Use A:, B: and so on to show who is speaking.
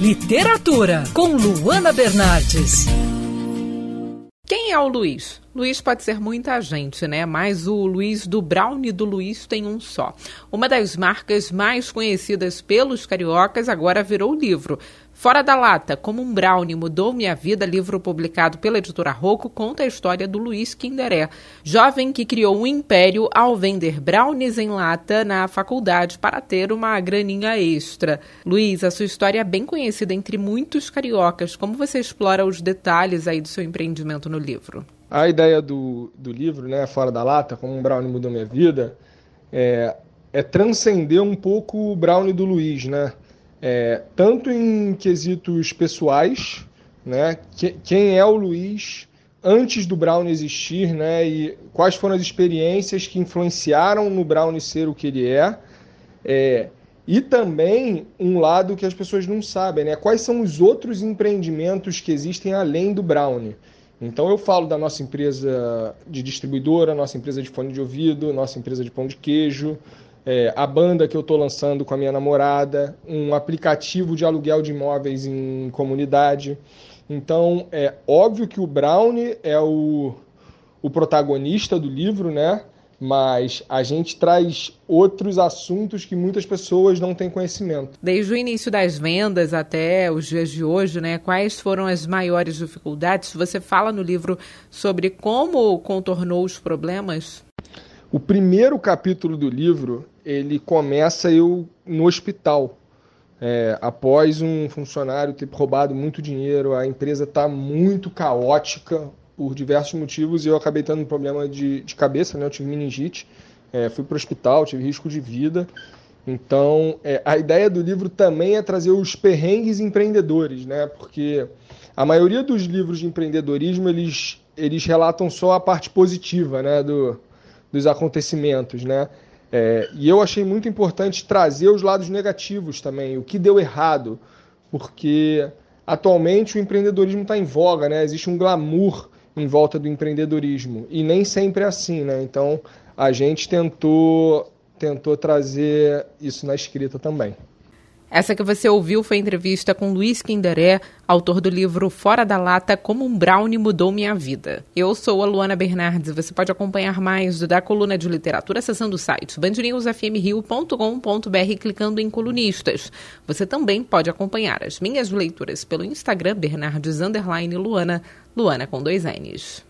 A: Literatura, com Luana Bernardes.
B: Quem é o Luiz? Luiz pode ser muita gente, né? Mas o Luiz do Brownie do Luiz tem um só. Uma das marcas mais conhecidas pelos cariocas agora virou livro. Fora da Lata, como um brownie mudou minha vida, livro publicado pela editora Rocco, conta a história do Luiz Kinderé, jovem que criou um império ao vender brownies em lata na faculdade para ter uma graninha extra. Luiz, a sua história é bem conhecida entre muitos cariocas. Como você explora os detalhes aí do seu empreendimento no livro?
C: A ideia do, do livro, né, Fora da Lata, como um brownie mudou minha vida, é, é transcender um pouco o brownie do Luiz, né? É, tanto em quesitos pessoais, né? Que, quem é o Luiz antes do brownie existir, né? E quais foram as experiências que influenciaram no brownie ser o que ele é. é e também um lado que as pessoas não sabem, né? Quais são os outros empreendimentos que existem além do brownie? Então eu falo da nossa empresa de distribuidora, nossa empresa de fone de ouvido, nossa empresa de pão de queijo, é, a banda que eu estou lançando com a minha namorada, um aplicativo de aluguel de imóveis em comunidade. Então é óbvio que o Brownie é o, o protagonista do livro, né? mas a gente traz outros assuntos que muitas pessoas não têm conhecimento.
B: Desde o início das vendas até os dias de hoje, né, quais foram as maiores dificuldades? Você fala no livro sobre como contornou os problemas?
C: O primeiro capítulo do livro ele começa eu no hospital. É, após um funcionário ter roubado muito dinheiro, a empresa está muito caótica, por diversos motivos e eu acabei tendo um problema de, de cabeça, né? Eu tive meningite, é, fui para o hospital, tive risco de vida. Então, é, a ideia do livro também é trazer os perrengues empreendedores, né? Porque a maioria dos livros de empreendedorismo eles, eles relatam só a parte positiva, né? Do, dos acontecimentos, né? É, e eu achei muito importante trazer os lados negativos também, o que deu errado, porque atualmente o empreendedorismo está em voga, né? Existe um glamour em volta do empreendedorismo. E nem sempre é assim, né? Então a gente tentou, tentou trazer isso na escrita também.
B: Essa que você ouviu foi entrevista com Luiz Kinderé, autor do livro Fora da Lata, Como um Brownie Mudou Minha Vida. Eu sou a Luana Bernardes você pode acompanhar mais da coluna de literatura acessando o site bandnewsfmrio.com.br clicando em colunistas. Você também pode acompanhar as minhas leituras pelo Instagram Bernardes Luana, Luana com dois N's.